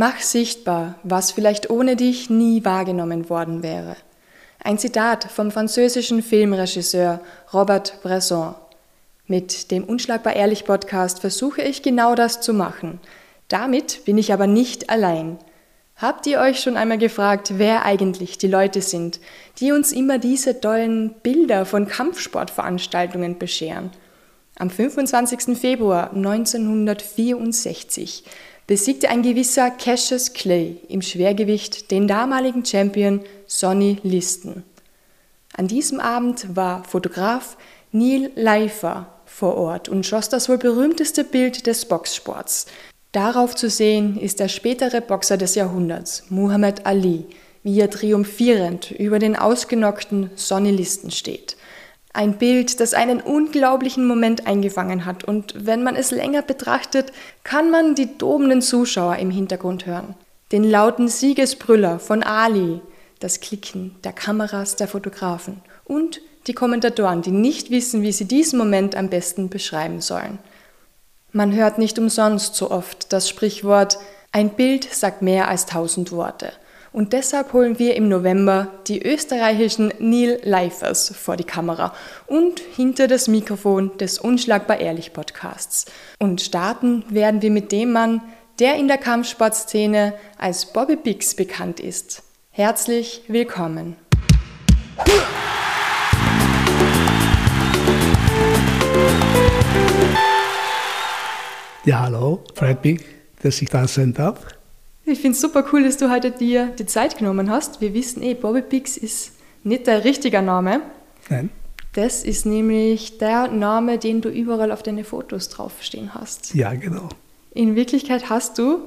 Mach sichtbar, was vielleicht ohne dich nie wahrgenommen worden wäre. Ein Zitat vom französischen Filmregisseur Robert Bresson. Mit dem Unschlagbar Ehrlich Podcast versuche ich genau das zu machen. Damit bin ich aber nicht allein. Habt ihr euch schon einmal gefragt, wer eigentlich die Leute sind, die uns immer diese tollen Bilder von Kampfsportveranstaltungen bescheren? Am 25. Februar 1964 besiegte ein gewisser Cassius Clay im Schwergewicht den damaligen Champion Sonny Liston. An diesem Abend war Fotograf Neil Leifer vor Ort und schoss das wohl berühmteste Bild des Boxsports, Darauf zu sehen ist der spätere Boxer des Jahrhunderts, Muhammad Ali, wie er triumphierend über den ausgenockten Sonny Listen steht. Ein Bild, das einen unglaublichen Moment eingefangen hat und wenn man es länger betrachtet, kann man die tobenden Zuschauer im Hintergrund hören. Den lauten Siegesbrüller von Ali, das Klicken der Kameras der Fotografen und die Kommentatoren, die nicht wissen, wie sie diesen Moment am besten beschreiben sollen. Man hört nicht umsonst so oft das Sprichwort ein Bild sagt mehr als tausend Worte. Und deshalb holen wir im November die österreichischen Neil Leifers vor die Kamera und hinter das Mikrofon des Unschlagbar Ehrlich Podcasts. Und starten werden wir mit dem Mann, der in der Kampfsportszene als Bobby Bix bekannt ist. Herzlich willkommen. Ja, hallo, freut mich, dass ich da sein darf. Ich finde es super cool, dass du heute dir die Zeit genommen hast. Wir wissen eh, Bobby Pix ist nicht der richtige Name. Nein. Das ist nämlich der Name, den du überall auf deine Fotos draufstehen hast. Ja, genau. In Wirklichkeit hast du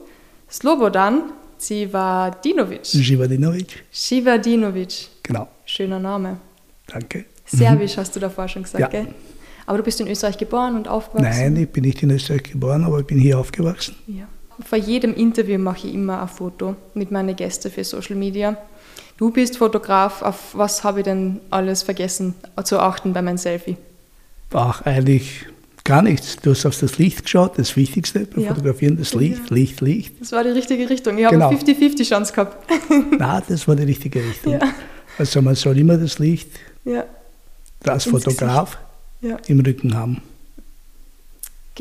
Slobodan Zivadinovic. Zivadinovic. Zivadinovic. Genau. Schöner Name. Danke. Serbisch mhm. hast du davor schon gesagt, ja. gell? Aber du bist in Österreich geboren und aufgewachsen? Nein, ich bin nicht in Österreich geboren, aber ich bin hier aufgewachsen. Ja. Vor jedem Interview mache ich immer ein Foto mit meinen Gästen für Social Media. Du bist Fotograf. Auf was habe ich denn alles vergessen zu achten bei meinem Selfie? Ach, eigentlich gar nichts. Du hast auf das Licht geschaut, das Wichtigste beim ja. Fotografieren, das Licht, ja. Licht, Licht. Das war die richtige Richtung. Ich genau. habe 50-50 Chance gehabt. Na, das war die richtige Richtung. Ja. Also man soll immer das Licht ja. als Fotograf ja. im Rücken haben.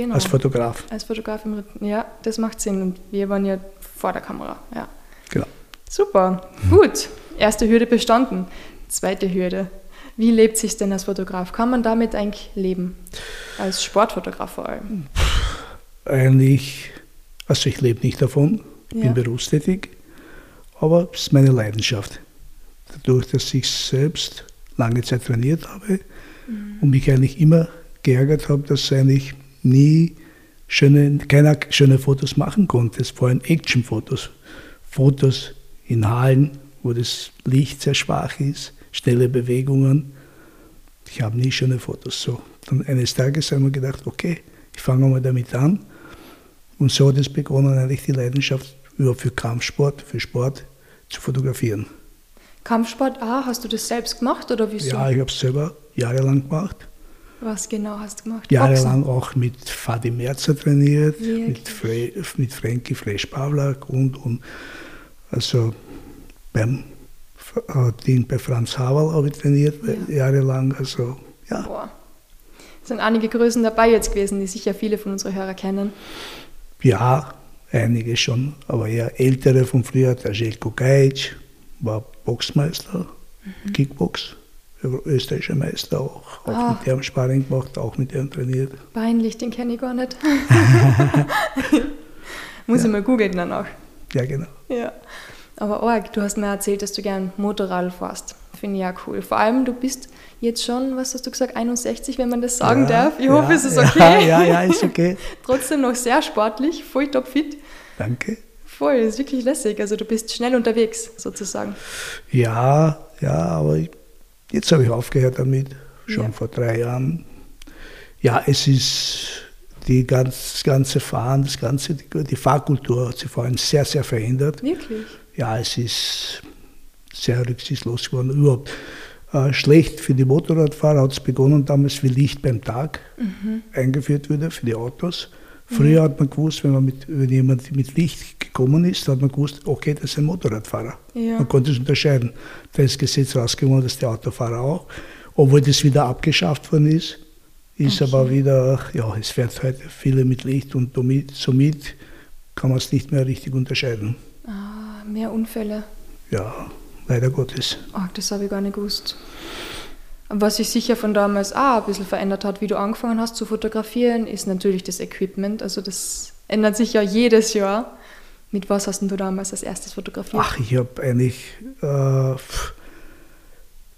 Genau. Als Fotograf. Als Fotograf im Rücken, ja, das macht Sinn. Und wir waren ja vor der Kamera, ja. Genau. Super, gut. Erste Hürde bestanden. Zweite Hürde. Wie lebt sich denn als Fotograf? Kann man damit eigentlich leben? Als Sportfotograf vor allem? Eigentlich, also ich lebe nicht davon, ja. bin berufstätig, aber es ist meine Leidenschaft. Dadurch, dass ich selbst lange Zeit trainiert habe, mhm. und mich eigentlich immer geärgert habe, dass eigentlich nie schöne, keiner schöne Fotos machen konnte. Vor allem Actionfotos. Fotos in Hallen, wo das Licht sehr schwach ist, schnelle Bewegungen. Ich habe nie schöne Fotos. So, dann eines Tages haben wir gedacht, okay, ich fange mal damit an. Und so hat es begonnen, eigentlich die Leidenschaft für Kampfsport, für Sport zu fotografieren. Kampfsport A, hast du das selbst gemacht oder wieso? Ja, ich habe es selber jahrelang gemacht. Was genau hast du gemacht? Jahrelang Boxen? auch mit Fadi Merzer trainiert, Wirklich? mit, Fre mit Frankie Fresh Pavlak und, und also beim äh, bei Franz Havel habe ich trainiert, ja. jahrelang. Also, ja. Boah. Es sind einige Größen dabei jetzt gewesen, die sicher viele von unseren Hörern kennen. Ja, einige schon, aber eher ältere von früher. Der Jelko Gajic war Boxmeister, mhm. Kickbox österreichischer Meister auch. Auch ah. mit dem Sparring gemacht, auch mit dem trainiert. Peinlich, den kenne ich gar nicht. Muss ja. ich mal googeln dann auch. Ja, genau. Ja. Aber Org, du hast mir erzählt, dass du gern Motorrad fährst. Finde ich ja cool. Vor allem, du bist jetzt schon, was hast du gesagt, 61, wenn man das sagen ja, darf. Ich ja, hoffe, es ist okay. Ja, ja, ist okay. Trotzdem noch sehr sportlich, voll topfit. Danke. Voll, ist wirklich lässig. Also du bist schnell unterwegs, sozusagen. Ja, ja, aber ich Jetzt habe ich aufgehört damit, schon ja. vor drei Jahren. Ja, es ist die ganz, das ganze Fahren, das ganze, die, die Fahrkultur hat sich vor allem sehr, sehr verändert. Wirklich? Ja, es ist sehr rücksichtslos geworden. Überhaupt äh, schlecht für die Motorradfahrer hat es begonnen damals, wie Licht beim Tag mhm. eingeführt wurde für die Autos. Früher hat man gewusst, wenn, man mit, wenn jemand mit Licht gekommen ist, hat man gewusst, okay, das ist ein Motorradfahrer. Ja. Man konnte es unterscheiden. Da ist Gesetz rausgekommen, dass der Autofahrer auch. Obwohl das wieder abgeschafft worden ist, ist Okay. aber wieder, ja, es fährt heute viele mit Licht und somit, somit kann man es nicht mehr richtig unterscheiden. Ah, mehr Unfälle. Ja, leider Gottes. Ach, das habe ich gar nicht gewusst. Was sich sicher von damals auch ein bisschen verändert hat, wie du angefangen hast zu fotografieren, ist natürlich das Equipment. Also das ändert sich ja jedes Jahr. Mit was hast du damals als erstes fotografiert? Ach, ich habe eigentlich, äh,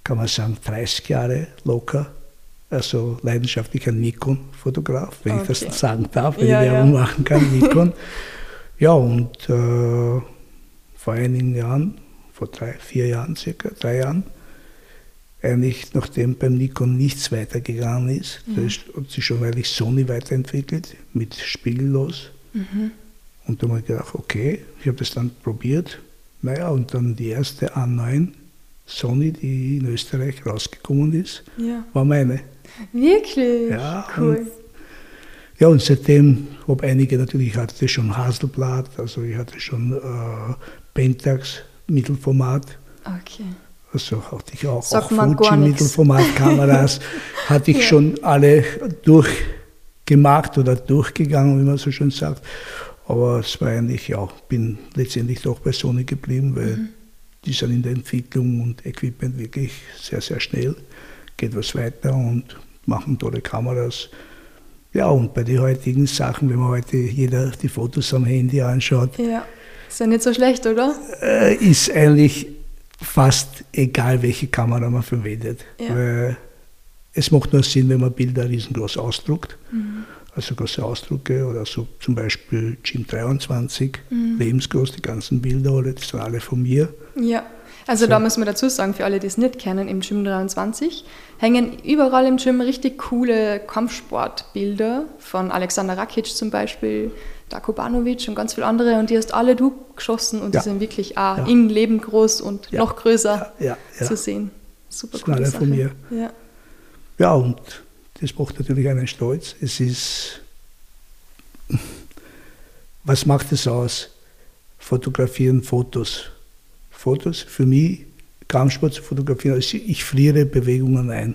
kann man sagen, 30 Jahre locker. Also leidenschaftlicher Nikon-Fotograf, wenn ich Okay. das sagen darf, wenn Ja, ich Werbung ja. machen kann, Nikon. ja, und äh, vor einigen Jahren, vor drei, vier Jahren circa, drei Jahren, eigentlich nachdem beim Nikon nichts weitergegangen ist, da ist, hat sich schon eigentlich Sony weiterentwickelt mit Spiegellos. Und da habe ich gedacht, okay, ich habe das dann probiert. Naja, und dann die erste A9 Sony, die in Österreich rausgekommen ist, Ja. war meine. Wirklich? Ja, Cool. Ja, und seitdem habe einige natürlich, ich hatte schon Hasselblatt, also ich hatte schon äh, Pentax Mittelformat, Okay. Also hatte ich auch, Sagt auch Fuji. Mittelformatkameras, hatte ich Ja. schon alle durchgemacht oder durchgegangen, wie man so schön sagt. Aber es war eigentlich, ja, bin letztendlich doch bei Sony geblieben, weil Mhm. die sind in der Entwicklung und Equipment wirklich sehr, sehr schnell, geht was weiter und machen tolle Kameras. Ja, und bei den heutigen Sachen, wenn man heute jeder die Fotos am Handy anschaut, Ja. Ist ja nicht so schlecht, oder? äh, ist eigentlich fast egal, welche Kamera man verwendet. Ja. Es macht nur Sinn, wenn man Bilder riesengroß ausdruckt. Mhm. Also große Ausdrucke oder so zum Beispiel Jim 23, Mhm. lebensgroß, die ganzen Bilder, alle, das sind alle von mir. Ja. Also So. da muss man dazu sagen, für alle, die es nicht kennen, im Gym 23 hängen überall im Gym richtig coole Kampfsportbilder von Alexander Rakic zum Beispiel, Banovic und ganz viele andere und die hast alle du geschossen und Ja. die sind wirklich auch Ja. in Leben groß und Ja. noch größer zu sehen. Super Das coole Sache. von mir. Ja. Ja, und das macht natürlich einen stolz. Es ist, was macht es aus? Fotografieren Fotos. Fotos für mich, Kampfsport zu fotografieren, also ich friere Bewegungen ein.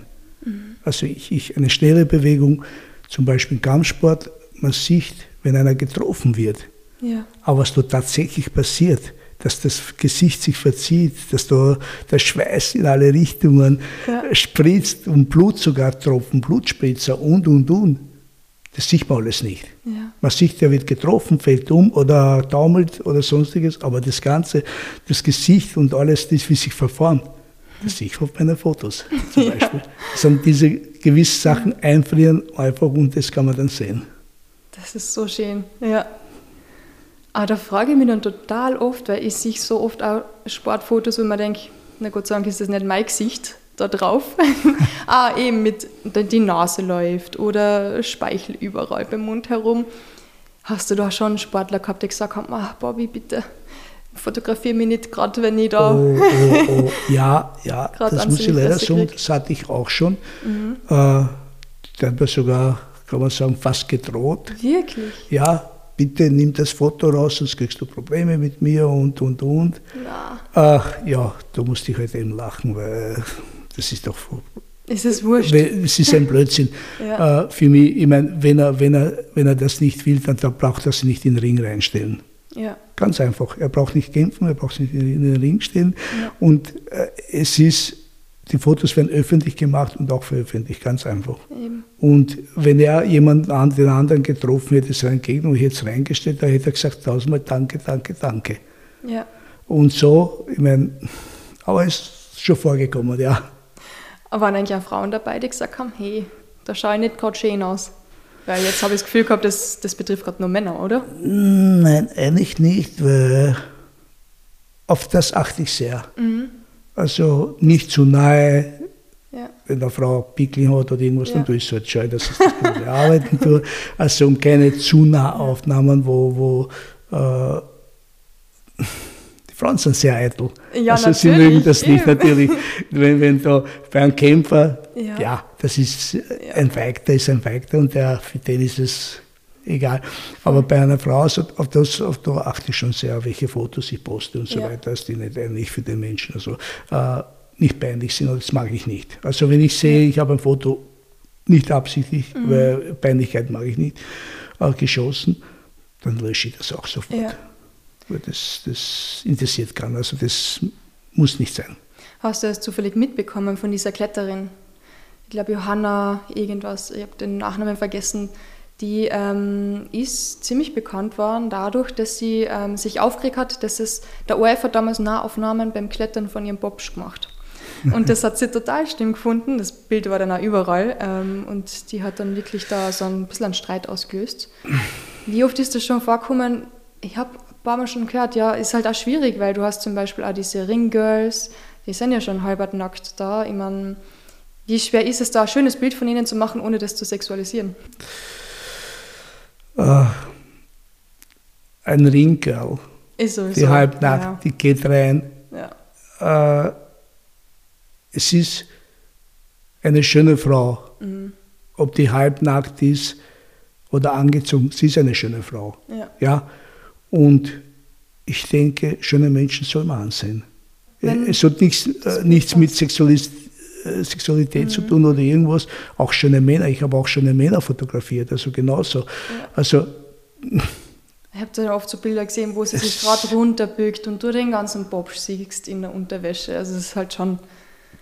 Also ich, ich, eine schnelle Bewegung, zum Beispiel Kampfsport, man sieht, wenn einer getroffen wird, Ja. aber was da tatsächlich passiert, dass das Gesicht sich verzieht, dass da der Schweiß in alle Richtungen Ja. spritzt und Blut sogar tropfen, Blutspritzer und, und, und. Das sieht man alles nicht. Ja. Man sieht, der wird getroffen, fällt um oder taumelt oder sonstiges, aber das Ganze, das Gesicht und alles, das, wie sich verformt, das sehe ich auf meinen Fotos zum Beispiel. Das sind diese gewissen Sachen einfrieren einfach und das kann man dann sehen. Das ist so schön, ja. Aber da frage ich mich dann total oft, weil ich sehe so oft auch Sportfotos, wo man denkt, na Gott sei Dank ist das nicht mein Gesicht da drauf. ah, eben mit, die Nase läuft oder Speichel überall beim Mund herum. Hast du da schon einen Sportler gehabt, der gesagt hat, ah, Bobby, bitte fotografiere mich nicht, gerade wenn ich da... Oh, oh, oh. Ja, ja, Grad das muss ich leider sagen, das hatte ich auch schon. Äh, der hat mir sogar, kann man sagen, fast gedroht. Wirklich? Ja, bitte nimm das Foto raus, sonst kriegst du Probleme mit mir und, und, und. Na, Ach, ja, da musste ich halt eben lachen, weil das ist doch, ist es wurscht. weil es ist ein Blödsinn. Ja. Äh, für mich, ich meine, wenn er, wenn, er, wenn er das nicht will, dann, dann braucht er sich nicht in den Ring reinstellen. Ja, Ganz einfach. Er braucht nicht kämpfen, er braucht sich nicht in den Ring stellen. Ja. Und äh, es ist, die Fotos werden öffentlich gemacht und auch veröffentlicht, ganz einfach. eben. Und wenn er jemanden an den anderen getroffen hätte, seinen Gegner, und ich hätte es reingestellt, da hätte er gesagt, tausendmal danke, danke, danke. Ja. Und so, ich meine, aber es ist schon vorgekommen, ja. Aber waren eigentlich auch Frauen dabei, die gesagt haben, hey, da schaue ich nicht gerade schön aus. Weil jetzt habe ich das Gefühl gehabt, das, das betrifft gerade nur Männer, oder? Nein, eigentlich nicht, weil auf das achte ich sehr. Also nicht zu nahe, Ja. wenn eine Frau Pickel hat oder irgendwas, Ja. dann tue ich es halt schön, dass ich das gut bearbeiten tue. Also und keine zu nah Aufnahmen, wo, wo äh, die Frauen sind sehr eitel. Ja, also sie natürlich, mögen das nicht eben. natürlich. Wenn, wenn da bei einem Kämpfer, Ja. ja, das ist ein Feigter, ist ein Feigter und der, für den ist es egal. Aber bei einer Frau, also auf das auf da achte ich schon sehr, welche Fotos ich poste und so Ja. weiter, dass die nicht eigentlich für den Menschen also, äh, nicht peinlich sind und das mag ich nicht. Also wenn ich sehe, ich habe ein Foto nicht absichtlich, Mhm. weil Peinlichkeit mag ich nicht, äh, geschossen, dann lösche ich das auch sofort. Ja. Weil das, das interessiert keinen. Also das muss nicht sein. Hast du das zufällig mitbekommen von dieser Kletterin? Ich glaube, Johanna irgendwas, ich habe den Nachnamen vergessen. Die ähm, ist ziemlich bekannt worden dadurch, dass sie ähm, sich aufgeregt hat, dass es der ORF hat damals Nahaufnahmen beim Klettern von ihrem Bobsch gemacht. Und das hat sie total schlimm gefunden. Das Bild war dann auch überall. Ähm, und die hat dann wirklich da so ein bisschen einen Streit ausgelöst. Wie oft ist das schon vorgekommen? Ich habe ein paar Mal schon gehört, ja, ist halt auch schwierig, weil du hast zum Beispiel auch diese Ringgirls, die sind ja schon halbert nackt da. Ich meine, wie schwer ist es da, ein schönes Bild von ihnen zu machen, ohne das zu sexualisieren? Äh, ein Ist sowieso. die halbnackt, die geht rein. Ja. ja. Äh, es ist eine schöne Frau, Mhm. ob die halbnackt ist oder angezogen, sie ist eine schöne Frau. Ja. Ja? Und ich denke, schöne Menschen soll man ansehen. Wenn- es hat nichts, äh, nichts mit Sexualis äh, Sexualität zu tun oder irgendwas. Auch schöne Männer, ich habe auch schöne Männer fotografiert, also genauso. Also Ich habe da oft so Bilder gesehen, wo sie sich gerade runterbückt und du den ganzen Bob siehst in der Unterwäsche. Also es ist halt schon.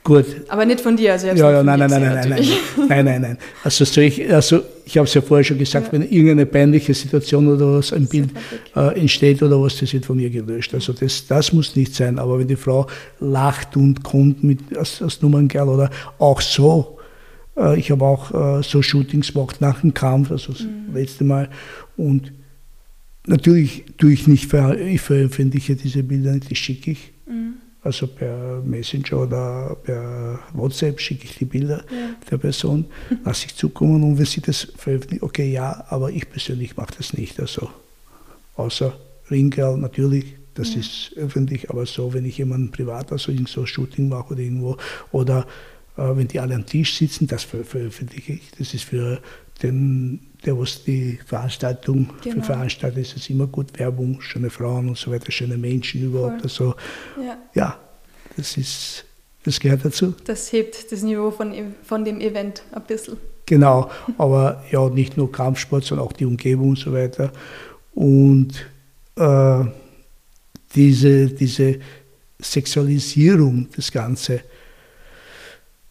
Gut, Aber nicht von dir, also ich Ja, ja, nein, nein, nein, nein, nein, natürlich. nein, nein, nein. Also, so ich, also ich habe es ja vorher schon gesagt, Ja. wenn irgendeine peinliche Situation oder was, ein Bild äh, entsteht oder was, das wird von mir gelöscht. Also das, das muss nicht sein. Aber wenn die Frau lacht und kommt mit als, als Nummernkerl oder auch so, äh, ich habe auch äh, so Shootings gemacht nach dem Kampf, also das letzte Mal. Und natürlich tue ich nicht, ich veröffentliche diese Bilder nicht, die schicke ich. Mhm. Also per Messenger oder per WhatsApp schicke ich die Bilder Ja. der Person, lasse ich zukommen und wenn sie das veröffentlichen, okay, ja, aber ich persönlich mache das nicht. Also außer Ringgirl natürlich, das ist öffentlich, aber so, wenn ich jemanden privat, also irgend so ein Shooting mache oder irgendwo, oder äh, wenn die alle am Tisch sitzen, das ver veröffentliche ich. Das ist für den, der was die Veranstaltung Genau. für veranstaltet, ist es immer gut Werbung, schöne Frauen und so weiter, schöne Menschen überhaupt. Voll. Also Ja. ja, das ist, das gehört dazu. Das hebt das Niveau von, von dem Event ein bisschen. Genau, aber ja, nicht nur Kampfsport, sondern auch die Umgebung und so weiter. Und äh, diese, diese Sexualisierung, das Ganze,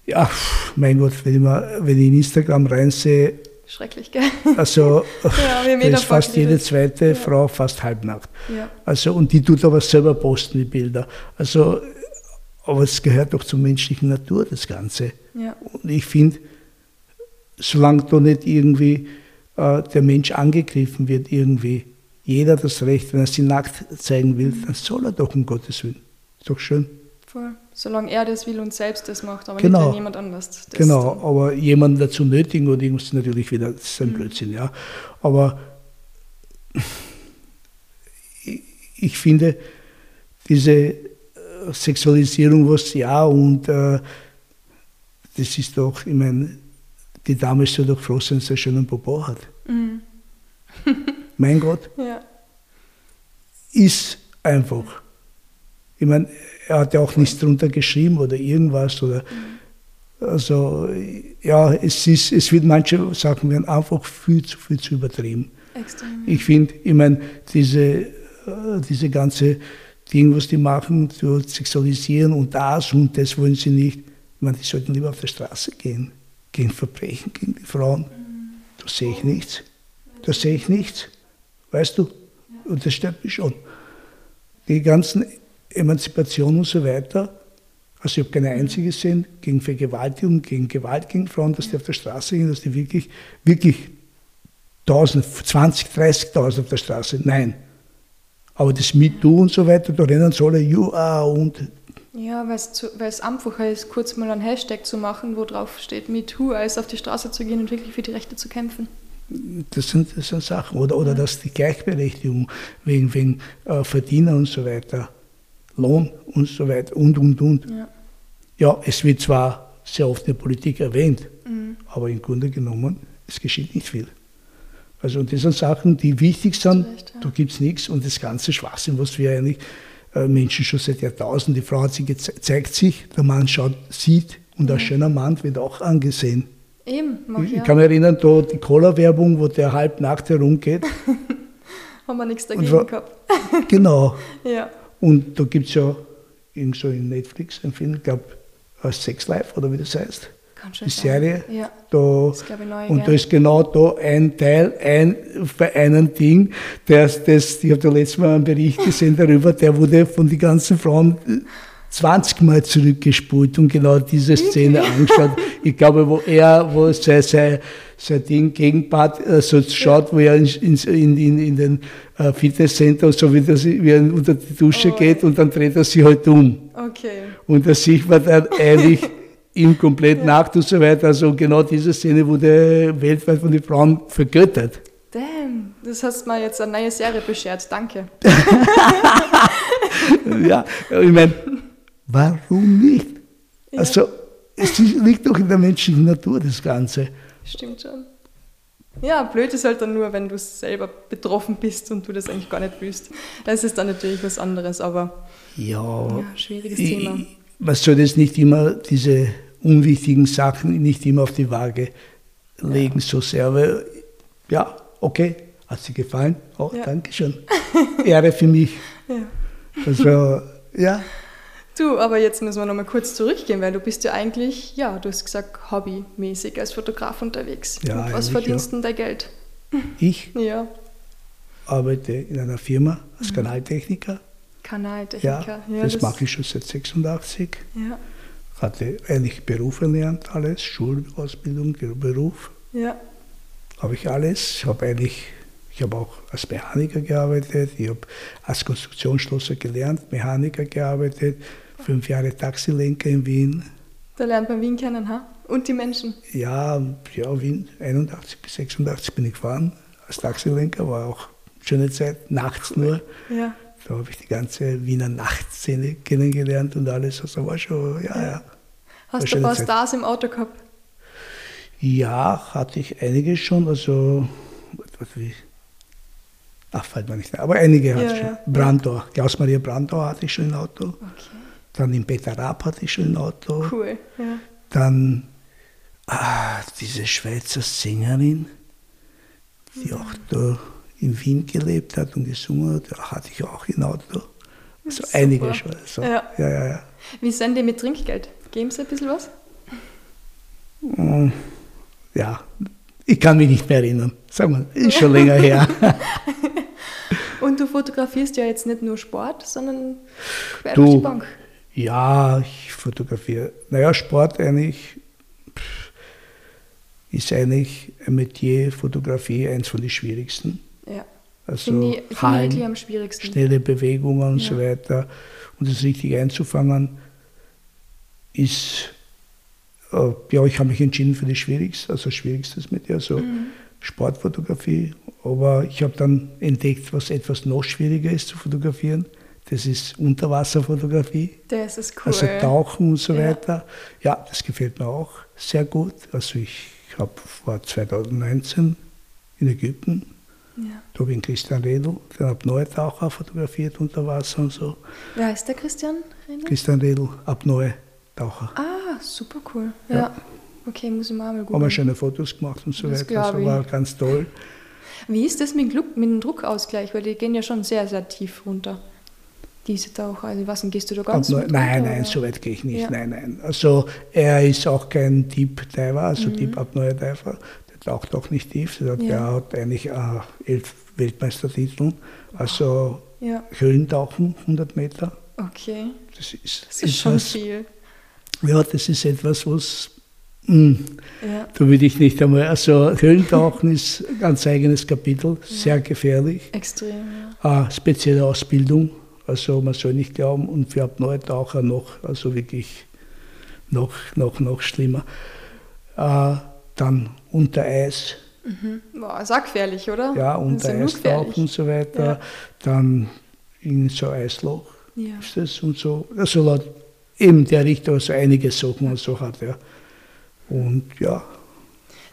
ja, mein Gott, wenn ich, mal, wenn ich in Instagram reinsehe, Schrecklich, gell? also Ja, haben da eh ist fast jede zweite Ja. Frau fast halbnackt. Ja. Also, und die tut aber selber posten, die Bilder. Also, aber es gehört doch zur menschlichen Natur, das Ganze. Ja. Und ich finde, solange da nicht irgendwie äh, der Mensch angegriffen wird, irgendwie, jeder das Recht, wenn er sie nackt zeigen will, dann soll er doch um Gottes Willen. Ist doch schön. Voll. Solange er das will und selbst das macht, aber Genau. nicht jemand anders das genau, dann- aber jemanden dazu nötigen oder irgendwas natürlich wieder, das ist ein Mhm. Blödsinn, ja. Aber ich, ich finde, diese äh, Sexualisierung, was ja, und äh, das ist doch, ich meine, die Dame soll doch froh sein, dass sie einen schönen Popo hat. Mhm. Mein Gott, Ja. ist einfach. Ich meine, er hat ja auch nichts drunter geschrieben oder irgendwas. Oder, also, ja, es, ist, es wird manche Sachen werden einfach viel zu viel zu übertrieben. Extrem. Ich finde, ich meine, diese, äh, diese ganze Ding, was die machen, zu sexualisieren und das und das wollen sie nicht. Ich meine, die sollten lieber auf der Straße gehen, gegen Verbrechen, gegen die Frauen. Da sehe ich nichts. Da sehe ich nichts. Weißt du? Und das stört mich schon. Die ganzen Emanzipation und so weiter. Also ich habe keine einzige gesehen gegen Vergewaltigung, gegen Gewalt gegen Frauen, dass die auf der Straße gehen, dass die wirklich, wirklich 1000, 20, 30.000 auf der Straße. Nein. Aber das MeToo und so weiter, da rennen sie alle, you are und Ja, weil es einfacher ist, kurz mal einen Hashtag zu machen, wo drauf steht MeToo, als auf die Straße zu gehen und wirklich für die Rechte zu kämpfen. das sind, das sind Sachen. Oder, oder dass die Gleichberechtigung wegen, wegen äh, Verdiener und so weiter, Lohn und so weiter und, und, und. Ja. Ja, es wird zwar sehr oft in der Politik erwähnt, Mhm. aber im Grunde genommen, es geschieht nicht viel. Also das sind Sachen, die wichtig sind, Recht, ja. da gibt es nichts und das ganze Schwachsinn, was wir eigentlich äh, Menschen schon seit Jahrtausenden, die Frau hat sich zeigt sich, der Mann schaut, sieht und mhm. ein schöner Mann wird auch angesehen. Eben, ich, ich kann mich erinnern, da die Cola-Werbung, wo der halb nackt herumgeht. Haben wir nichts dagegen war, gehabt. genau. Ja. Und da gibt es ja irgend so in Netflix einen Film, ich glaube, Sex Life oder wie das heißt. Die Serie. Ja. Da, das neu, und ja. da ist genau da ein Teil, ein, bei einem Ding, das, das, ich habe da letztes Mal einen Bericht gesehen darüber, der wurde von den ganzen Frauen 20 Mal zurückgespult und genau diese Szene angeschaut. Ich glaube, wo er, wo sein, sein, sein Ding Gegenpart äh, so schaut, wo er in, in, in, in den äh, Fitnesscenter, so wie, das, wie er unter die Dusche oh, geht und dann dreht er sich halt um. Okay. Und da sieht man dann eigentlich ihm komplett ja. nackt und so weiter. Also genau diese Szene wurde weltweit von den Frauen vergöttert. Damn, das hast mir jetzt eine neue Serie beschert, danke. ja, ich meine, Warum nicht? Ja. Also, es liegt doch in der menschlichen Natur, das Ganze. Stimmt schon. Ja, blöd ist halt dann nur, wenn du selber betroffen bist und du das eigentlich gar nicht willst. Das ist dann natürlich was anderes, aber ja, ja schwieriges ich, Thema. Man soll jetzt nicht immer diese unwichtigen Sachen nicht immer auf die Waage legen, ja. so sehr. Aber ja, okay, hat dir gefallen? Oh, ja. danke schön. Ehre für mich. Ja. Also, ja. Du, aber jetzt müssen wir nochmal kurz zurückgehen, weil du bist ja eigentlich, ja, du hast gesagt, hobbymäßig als Fotograf unterwegs. Ja, was verdienst ja. dein Geld? Ich? Ja. Arbeite in einer Firma als mhm. Kanaltechniker. Kanaltechniker, ja. ja das, das mache ich schon seit 86. Ja. Hatte eigentlich Beruf erlernt, alles, Schulausbildung, Beruf. Ja. Habe ich alles. Ich habe eigentlich ich habe auch als Mechaniker gearbeitet, ich habe als Konstruktionsschlosser gelernt, Mechaniker gearbeitet, fünf Jahre Taxilenker in Wien. Da lernt man Wien kennen, ha? Und die Menschen? Ja, ja, Wien 81 bis 86 bin ich gefahren als Taxilenker, war auch eine schöne Zeit, nachts nur. Ja. Da habe ich die ganze Wiener Nachtszene kennengelernt und alles. Also war schon, ja, ja. Hast du ein paar Zeit. Stars im Auto gehabt? Ja, hatte ich einige schon. Also, was, wie, ach, fällt mir nicht mehr, aber einige hatte ich schon. Ja. Brandau, Klaus-Maria Brandau hatte ich schon im Auto. Okay. Dann in Peter Raab hatte ich schon ein Auto. Cool, ja. Dann ah, diese Schweizer Sängerin, die mhm. auch da in Wien gelebt hat und gesungen hat, hatte ich auch ein Auto. So Super. einige schon. So. Ja. Ja, ja, ja. Wie sind die mit Trinkgeld? Geben sie ein bisschen was? Mm, ja, ich kann mich nicht mehr erinnern. Sag mal, ist schon länger her. Und du fotografierst ja jetzt nicht nur Sport, sondern quer durch die Bank. Ja, ich fotografiere. Naja, Sport eigentlich ist eigentlich ein Metier, Fotografie, eins von den schwierigsten. Ja. Also ich, Hallen, am schwierigsten. schnelle Bewegungen und ja. so weiter. Und das richtig einzufangen, ist, äh, ja, ich habe mich entschieden für das Schwierigste, also schwierigstes Metier, also mhm. Sportfotografie. Aber ich habe dann entdeckt, was etwas noch schwieriger ist zu fotografieren. Das ist Unterwasserfotografie. Das ist cool. Also Tauchen und so ja. weiter. Ja, das gefällt mir auch sehr gut. Also ich habe vor 2019 in Ägypten, ja. da habe ich Christian Redl, den Apnoe-Taucher fotografiert unter Wasser und so. Wer heißt der Christian Redl? Christian Redl, Apnoe-Taucher. Ah, super cool. ja. ja. Okay, muss ich mal mal gucken. Haben wir schöne Fotos gemacht und so das weiter. Das war ganz toll. Wie ist das mit dem Druckausgleich? Weil die gehen ja schon sehr, sehr tief runter. Diese Taucher, also was, gehst du da ganz Nein, nein, nein, so weit gehe ich nicht. Ja. Nein, nein. Also er ist auch kein Deep Diver, also mhm. Deep Apnoe Diver. Der taucht auch nicht tief. Der, ja. hat eigentlich äh, elf Weltmeistertitel. Also ja. Höhlentauchen, 100 Meter. Okay. Das ist, das ist schon viel. Ja, das ist etwas, was Mm. Ja. Da würde ich nicht einmal, also Höhlentauchen ist ein ganz eigenes Kapitel, sehr gefährlich. Extrem, ja. Äh, spezielle Ausbildung, also man soll nicht glauben, und für Apnoe-Taucher noch, also wirklich noch, noch, noch schlimmer. Äh, dann unter Eis. Mhm. Boah, ist auch gefährlich, oder? Ja, unter Eis tauchen und so weiter. Ja. Dann in so ein Eisloch ja. ist das und so. Also laut eben der Richter so einige Sachen und so hat, ja. Und ja.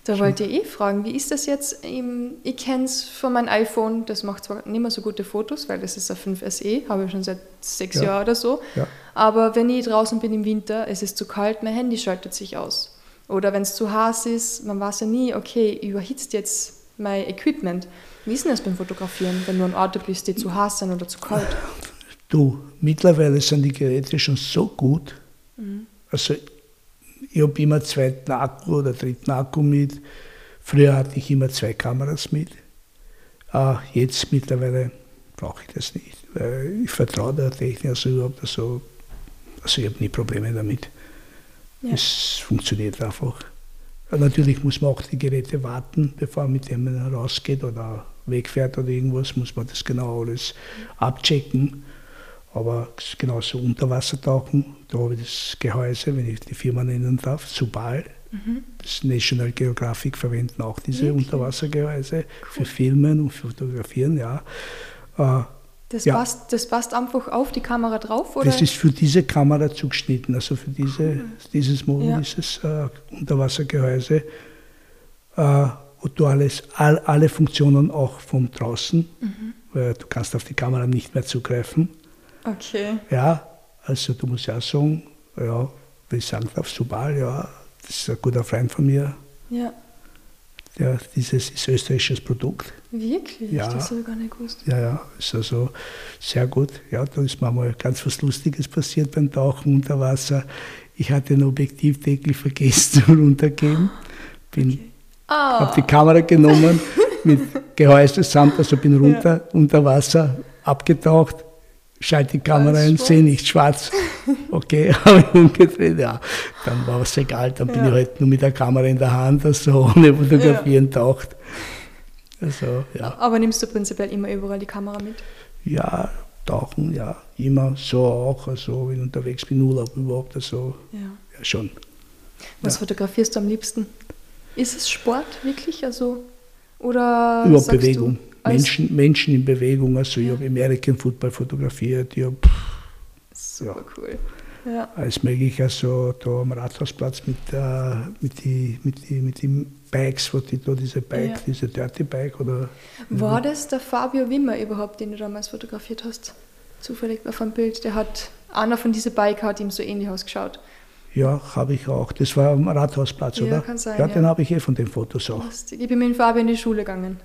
Da wollte ich eh fragen, wie ist das jetzt? Ich kenne es von meinem iPhone, das macht zwar nicht mehr so gute Fotos, weil das ist ein 5 SE, habe ich schon seit sechs ja. Jahren oder so. Ja. Aber wenn ich draußen bin im Winter, es ist zu kalt, mein Handy schaltet sich aus. Oder wenn es zu heiß ist, man weiß ja nie, okay, überhitzt jetzt mein Equipment. Wie ist denn das beim Fotografieren, wenn du an Orte bist, die zu heiß sind oder zu kalt? Du, mittlerweile sind die Geräte schon so gut. Mhm. Also ich habe immer zweiten Akku oder dritten Akku mit. Früher hatte ich immer zwei Kameras mit. Uh, jetzt mittlerweile brauche ich das nicht. Weil ich vertraue der Technik also überhaupt. Also, also ich habe nie Probleme damit. Ja. Es funktioniert einfach. Natürlich muss man auch die Geräte warten, bevor man mit dem rausgeht oder wegfährt oder irgendwas, muss man das genau alles abchecken. Aber genauso Unterwassertauchen, da habe ich das Gehäuse, wenn ich die Firma nennen darf, Subal. Mhm. Das National Geographic verwenden auch diese okay. Unterwassergehäuse cool. für Filmen und für Fotografieren, ja. Äh, das, ja. passt, das passt einfach auf die Kamera drauf? Oder? Das ist für diese Kamera zugeschnitten, also für diese, cool. dieses Modul, ja. dieses äh, Unterwassergehäuse. Äh, und du alles, all, alle Funktionen auch von draußen, mhm. weil du kannst auf die Kamera nicht mehr zugreifen. Okay. Ja, also du musst ja sagen, ja, wie ich sagen darf, Subal, ja, das ist ein guter Freund von mir. Ja. Ja, dieses ist österreichisches Produkt. Wirklich? Ja. Das habe ich gar nicht gewusst. Ja, ja, ist also sehr gut. Ja, da ist mir mal ganz was Lustiges passiert beim Tauchen unter Wasser. Ich hatte ein Objektivdeckel vergessen zu runtergeben. Bin, okay. oh. habe die Kamera genommen mit Gehäuse samt, also bin runter ja. unter Wasser abgetaucht, schalte die Kamera ein, sehe nicht schwarz. Okay, habe ich umgedreht, ja. Dann war es egal, dann ja. bin ich halt nur mit der Kamera in der Hand, also ohne Fotografieren ja. taucht. Also, ja. Aber nimmst du prinzipiell immer überall die Kamera mit? Ja, tauchen, ja, immer so auch, also wenn ich unterwegs bin, Urlaub überhaupt, also ja, ja schon. Was ja. fotografierst du am liebsten? Ist es Sport wirklich, also oder Überhaupt Bewegung. Du, Menschen, Menschen in Bewegung. Also ja. ich habe American Football fotografiert. Ich hab, Super ja, cool. Ja. Alles mögliche, also da am Rathausplatz mit, äh, mit, die, mit, die, mit den Bikes, wo die da diese Bike, ja. diese Dirty Bike oder. War das der Fabio Wimmer überhaupt, den du damals fotografiert hast? Zufällig auf einem Bild. Der hat, einer von diesen Bike hat ihm so ähnlich ausgeschaut. Ja, habe ich auch. Das war am Rathausplatz, ja, oder? Kann sein, ja, den habe ich eh von den Fotos auch. Lustig. Ich bin mit dem Fabian in die Schule gegangen.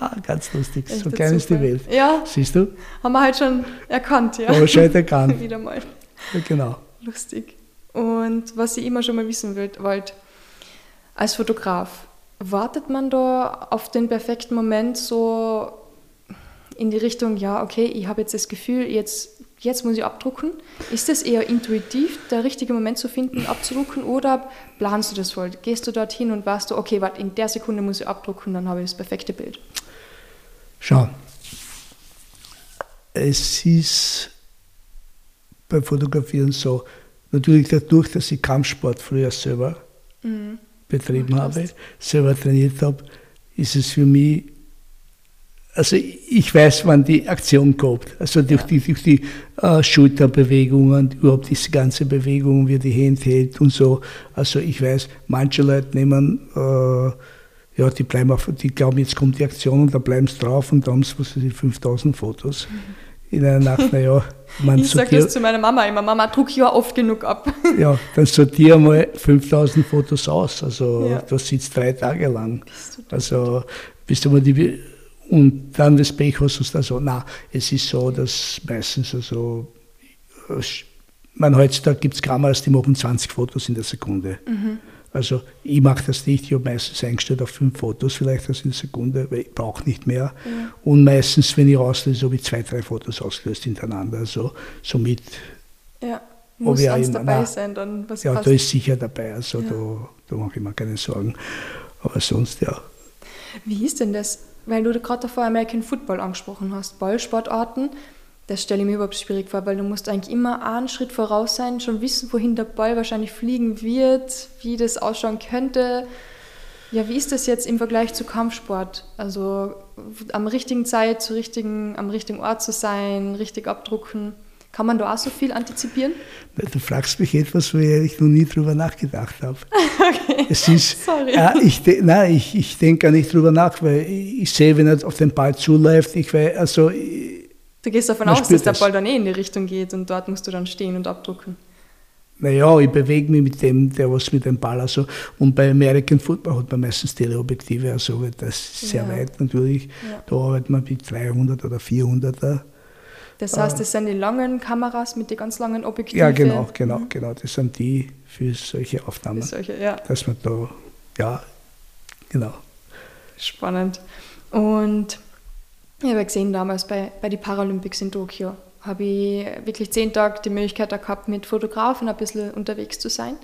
Ah, ganz lustig. so klein ist die Welt. Ja. Siehst du? Haben wir halt schon erkannt, ja. Aber schon erkannt. Wieder mal. Ja, genau. Lustig. Und was ich immer schon mal wissen wollte, als Fotograf, wartet man da auf den perfekten Moment so in die Richtung, ja, okay, ich habe jetzt das Gefühl, jetzt jetzt muss ich abdrucken. Ist das eher intuitiv, der richtige Moment zu finden, abzudrucken, oder planst du das voll? Gehst du dorthin und weißt du, okay, warte, in der Sekunde muss ich abdrucken, dann habe ich das perfekte Bild? Schau, es ist beim Fotografieren so, natürlich dadurch, dass ich Kampfsport früher selber mhm. betrieben habe, selber trainiert habe, ist es für mich also ich weiß, wann die Aktion kommt. Also durch die, durch die äh, Schulterbewegungen, überhaupt diese ganze Bewegung, wie die Hände hält und so. Also ich weiß, manche Leute nehmen, äh, ja, die bleiben auf, die glauben, jetzt kommt die Aktion und da bleiben sie drauf und da haben sie, was weiß ich, 5000 Fotos mhm. in einer Nacht. Naja, man ich sage das zu meiner Mama immer, Mama, druck ja oft genug ab. ja, dann sortiere mal 5000 Fotos aus. Also ja. das sitzt drei Tage lang. Also bis du mal die und dann das Pech hast du also, na, es ist so, dass meistens also, man heutzutage gibt es Kameras, die machen 20 Fotos in der Sekunde. Mhm. Also ich mache das nicht, ich habe meistens eingestellt auf fünf Fotos vielleicht in der Sekunde, weil ich brauche nicht mehr. Ja. Und meistens, wenn ich auslöse, habe ich zwei, drei Fotos ausgelöst hintereinander. Also somit. Ja, muss ja eins dabei na, sein, dann was Ja, passt. da ist sicher dabei, also ja. da, da mache ich mir keine Sorgen. Aber sonst ja. Wie ist denn das? Weil du gerade davor American Football angesprochen hast, Ballsportarten, das stelle ich mir überhaupt schwierig vor, weil du musst eigentlich immer einen Schritt voraus sein, schon wissen, wohin der Ball wahrscheinlich fliegen wird, wie das ausschauen könnte. Ja, wie ist das jetzt im Vergleich zu Kampfsport? Also am richtigen Zeit, zu richtigen, am richtigen Ort zu sein, richtig abdrucken. Kann man da auch so viel antizipieren? Du fragst mich etwas, wo ich noch nie drüber nachgedacht habe. okay. Es ist, Sorry. Äh, ich, nein, ich, ich denke gar nicht drüber nach, weil ich, ich sehe, wenn er auf den Ball zuläuft, ich weiß, also. Du gehst davon aus, dass der Ball dann eh in die Richtung geht und dort musst du dann stehen und abdrucken. Naja, ich bewege mich mit dem, der was mit dem Ball, also, und bei American Football hat man meistens Teleobjektive, also das ist sehr ja. weit natürlich. Ja. Da arbeitet man mit 300 oder 400er das heißt, das sind die langen Kameras mit den ganz langen Objektiven? Ja, genau, genau, mhm. genau. Das sind die für solche Aufnahmen. Für solche, ja. Dass man da, ja, genau. Spannend. Und ich habe gesehen, damals bei, bei den Paralympics in Tokio habe ich wirklich zehn Tage die Möglichkeit gehabt, mit Fotografen ein bisschen unterwegs zu sein.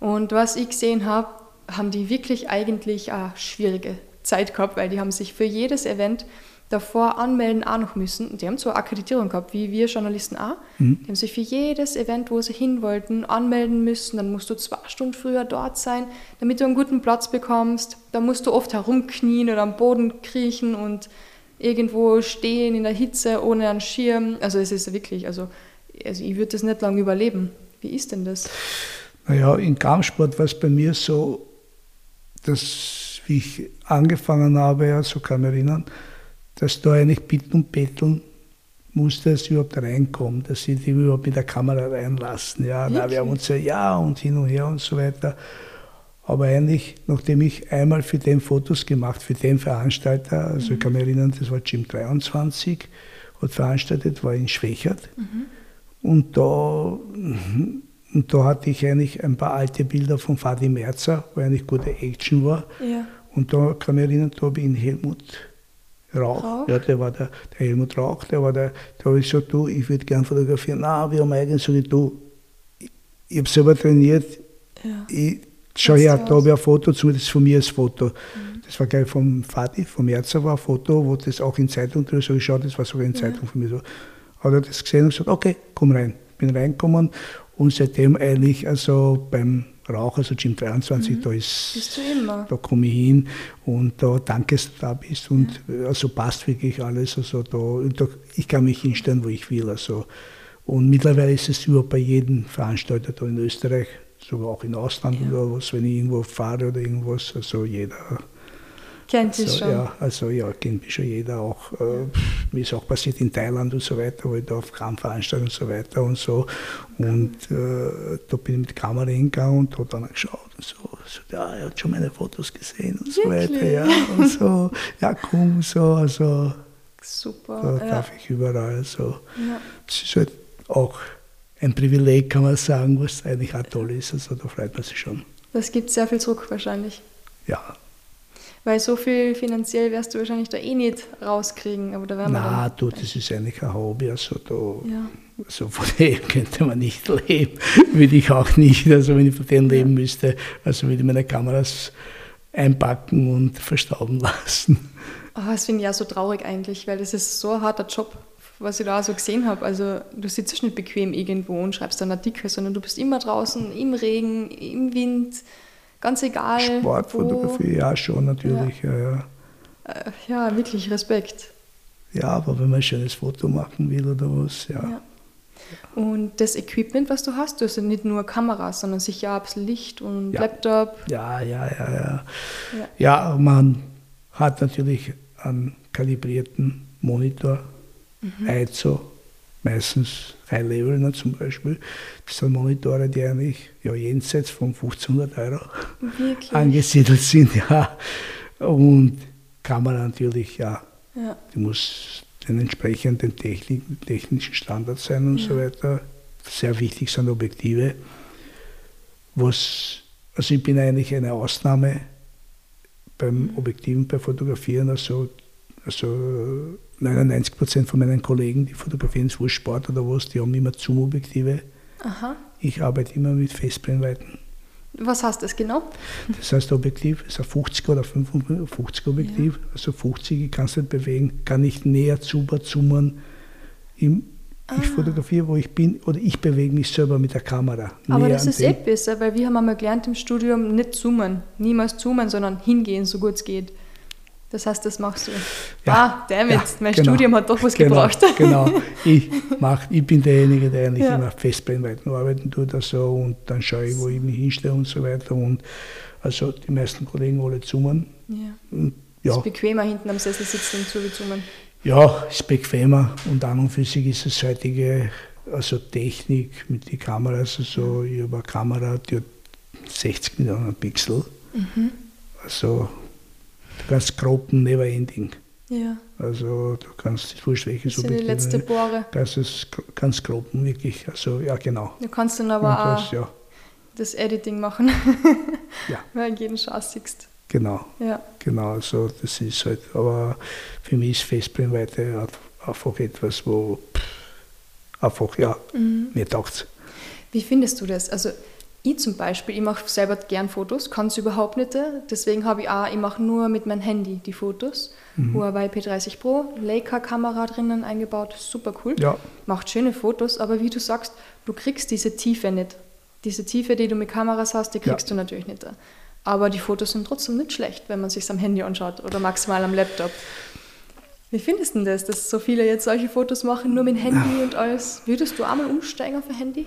Und was ich gesehen habe, haben die wirklich eigentlich eine schwierige Zeit gehabt, weil die haben sich für jedes Event davor anmelden auch noch müssen. Die haben zwar Akkreditierung gehabt, wie wir Journalisten auch. Mhm. Die haben sich für jedes Event, wo sie hin wollten, anmelden müssen. Dann musst du zwei Stunden früher dort sein, damit du einen guten Platz bekommst. Da musst du oft herumknien oder am Boden kriechen und irgendwo stehen in der Hitze ohne einen Schirm. Also es ist wirklich, also, also ich würde das nicht lange überleben. Wie ist denn das? Naja, in Kampfsport war es bei mir so, dass wie ich angefangen habe, ja, so kann ich mich erinnern, dass da eigentlich bitten und betteln musste, dass ich überhaupt reinkomme, dass sie die überhaupt mit der Kamera reinlassen. Ja, na, wir haben uns ja, ja und hin und her und so weiter. Aber eigentlich, nachdem ich einmal für den Fotos gemacht, für den Veranstalter, also mhm. ich kann mich erinnern, das war Jim 23, hat veranstaltet, war in Schwächert. Mhm. Und da, und da hatte ich eigentlich ein paar alte Bilder von Fadi Merzer, wo eigentlich gute Action war. Ja. Und da kann ich mich erinnern, da habe ich in Helmut Rauch. Rauch. Ja, der war der, der Helmut Rauch, der war der, da habe ich gesagt, du, ich würde gerne fotografieren. Na, wir haben eigentlich so du, ich, ich habe selber trainiert, ja. ich, schau her, da habe ich ein Foto, zumindest von mir als Foto. Mhm. Das war gleich vom Vati, vom Merzer war ein Foto, wo das auch in Zeitung drin so geschaut, das war sogar in Zeitung ja. von mir so. Hat er das gesehen und gesagt, okay, komm rein. Bin reingekommen und seitdem eigentlich also beim Rauch, also Gym 23, mhm. da ist, da komme ich hin und da danke, dass du da bist und ja. also passt wirklich alles. Also da, da, ich kann mich hinstellen, wo ich will. Also. Und mittlerweile ist es überhaupt bei jedem Veranstalter da in Österreich, sogar auch in Ausland ja. oder was, wenn ich irgendwo fahre oder irgendwas, also jeder Kennt also, schon. Ja, also ja, kennt mich schon jeder auch. Äh, mir ist auch passiert in Thailand und so weiter, wo ich da auf Kramveranstaltungen und so weiter und so. Und äh, da bin ich mit der Kamera hingegangen und habe dann geschaut und so. so ja, er hat schon meine Fotos gesehen und so Wirklich? weiter. Ja, und so, ja, komm, so, also. Super. Da ja. darf ich überall so. Ja. Das ist halt auch ein Privileg, kann man sagen, was eigentlich auch toll ist. Also da freut man sich schon. Das gibt sehr viel Druck wahrscheinlich. Ja, weil so viel finanziell wirst du wahrscheinlich da eh nicht rauskriegen. Aber da werden Na, du, das ist eigentlich ein Hobby. Also, da, ja. also von dem könnte man nicht leben. würde ich auch nicht. Also wenn ich von dem leben müsste, also würde ich meine Kameras einpacken und verstauben lassen. Oh, das finde ich ja so traurig eigentlich, weil das ist so ein harter Job, was ich da so gesehen habe. Also du sitzt nicht bequem irgendwo und schreibst dann Artikel, sondern du bist immer draußen, im Regen, im Wind Ganz egal. Sportfotografie, wo. ja, schon natürlich. Ja. Ja, ja. Äh, ja, wirklich Respekt. Ja, aber wenn man ein schönes Foto machen will oder was, ja. ja. Und das Equipment, was du hast, du hast ja nicht nur Kameras, sondern sicher auch Licht und ja. Laptop. Ja, ja, ja, ja, ja. Ja, man hat natürlich einen kalibrierten Monitor, mhm. ISO, meistens High Level ne, zum Beispiel. Das sind Monitore, die eigentlich ja, jenseits von 1500 Euro Wirklich? angesiedelt sind. Ja. Und Kamera natürlich, ja. ja. Die muss den entsprechenden Technik, technischen Standard sein und ja. so weiter. Sehr wichtig sind Objektive. Was, also ich bin eigentlich eine Ausnahme beim mhm. Objektiven, beim Fotografieren. Also, also 99 Prozent von meinen Kollegen, die fotografieren so Sport oder was, die haben immer Zoom-Objektive. Ich arbeite immer mit Festbrennweiten. Was heißt das genau? Das heißt, Objektiv ist ein 50 oder 55 Objektiv. Ja. Also 50, ich kann es nicht bewegen, kann nicht näher super zoomen. Im, ah. Ich fotografiere, wo ich bin, oder ich bewege mich selber mit der Kamera. Aber das ist eh besser, weil wir haben einmal gelernt im Studium, nicht zoomen, niemals zoomen, sondern hingehen, so gut es geht. Das heißt, das machst du. Ja, ah, damit, ja, mein genau. Studium hat doch was genau, gebracht. Genau, ich, mach, ich bin derjenige, der eigentlich Ja. immer Festbrennweiten arbeiten tut also, und dann schaue ich, wo ich mich hinstelle und so weiter. Und also die meisten Kollegen alle zoomen. Ja. Und Ja. Ist bequemer hinten am Sessel sitzen und zuzoomen. ja, ist bequemer und an und für sich ist es heutige also Technik mit den Kameras. Also ich habe eine Kamera, die hat 60 Millionen Pixel. Mhm. Also du kannst kroppen, never ending. Ja. Also du kannst die wurscht welches Das sind die letzte Bohre. kannst es kannst kroppen, wirklich. Also ja genau. Du kannst dann aber das, auch ja, das Editing machen. Ja. Weil du jeden Schatz siehst. genau. Ja. Genau, also das ist halt, aber für mich ist Festbrennweite einfach etwas, wo pff, einfach, ja, Mhm. mir taugt Wie findest du das? Also ich zum Beispiel, ich mache selber gern Fotos, kann es überhaupt nicht. Deswegen habe ich auch, ich mache nur mit meinem Handy die Fotos. Mhm. Huawei P30 Pro, Leica-Kamera drinnen eingebaut, super cool. Ja, Macht schöne Fotos, aber wie du sagst, du kriegst diese Tiefe nicht. Diese Tiefe, die du mit Kameras hast, die kriegst Ja. du natürlich nicht. Aber die Fotos sind trotzdem nicht schlecht, wenn man sich am Handy anschaut oder maximal am Laptop. Wie findest du das, dass so viele jetzt solche Fotos machen, nur mit Handy und alles? Würdest du einmal umsteigen auf ein Handy?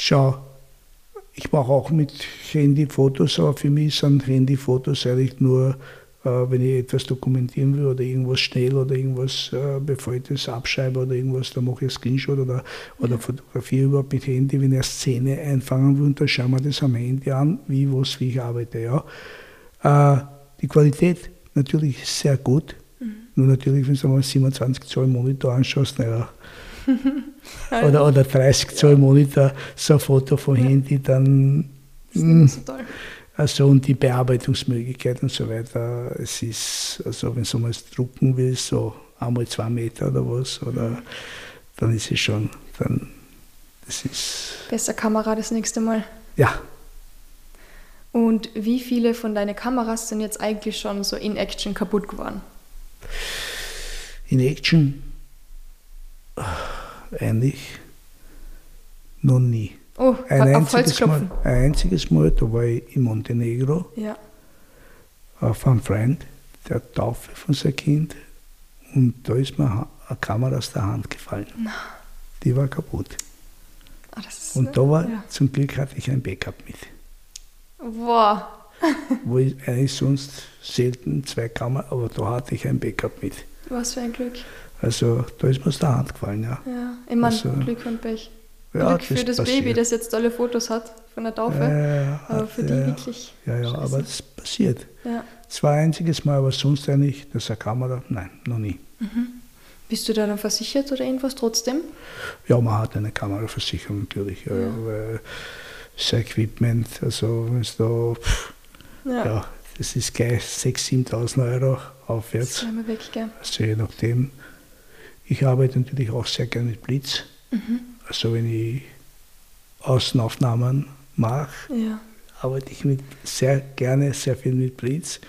schau, ich mache auch mit Handy Fotos, aber für mich sind Handyfotos eigentlich nur, äh, wenn ich etwas dokumentieren will oder irgendwas schnell oder irgendwas, äh, bevor ich das abschreibe oder irgendwas, dann mache ich Screenshot oder, oder fotografiere überhaupt mit Handy. Wenn ich eine Szene einfangen will, dann schauen wir das am Handy an, wie, was, wie ich arbeite. Ja. Äh, die Qualität natürlich sehr gut. Nur natürlich, wenn du mal 27 Zoll Monitor anschaust, naja, oder, oder 30 Zoll Monitor, so ein Foto vom Handy, dann Das ist nicht so toll. also und die Bearbeitungsmöglichkeit und so weiter. Es ist, also wenn du mal drucken willst, so einmal zwei Meter oder was, oder dann ist es schon, dann das ist Besser Kamera das nächste Mal. ja, Und wie viele von deinen Kameras sind jetzt eigentlich schon so in Action kaputt geworden? in Action eigentlich noch nie. Oh, Ein auf einziges, Mal, ein einziges Mal, da war ich in Montenegro Ja. auf einem Freund, der Taufe von seinem Kind und da ist mir eine Kamera aus der Hand gefallen. Die war kaputt. Ah, Und da war, Ja. zum Glück hatte ich ein Backup mit, Boah. wo ich eigentlich sonst selten zwei Kameras, aber da hatte ich ein Backup mit. Was für ein Glück. Also da ist mir aus der Hand gefallen, ja. Ja, ich meine, Also, Glück und Pech. ja Glück für das passiert. Baby, das jetzt tolle Fotos hat von der Taufe. Ja, aber für die ja, wirklich. Ja, ja, scheiße. aber es passiert. Ja. Zwei einziges Mal, aber sonst eigentlich, das ist eine Kamera, nein, noch nie. Bist du da dann versichert oder irgendwas trotzdem? Ja, man hat eine Kameraversicherung natürlich, ja, ja. weil das Equipment, also wenn es da, pff, Ja. ja, das ist gleich 6.000, 7.000 Euro Das aufwärts, wäre mir weg, gell? also je nachdem. Ich arbeite natürlich auch sehr gerne mit Blitz, Mhm. also wenn ich Außenaufnahmen mache, Ja. arbeite ich mit sehr gerne sehr viel mit Blitz,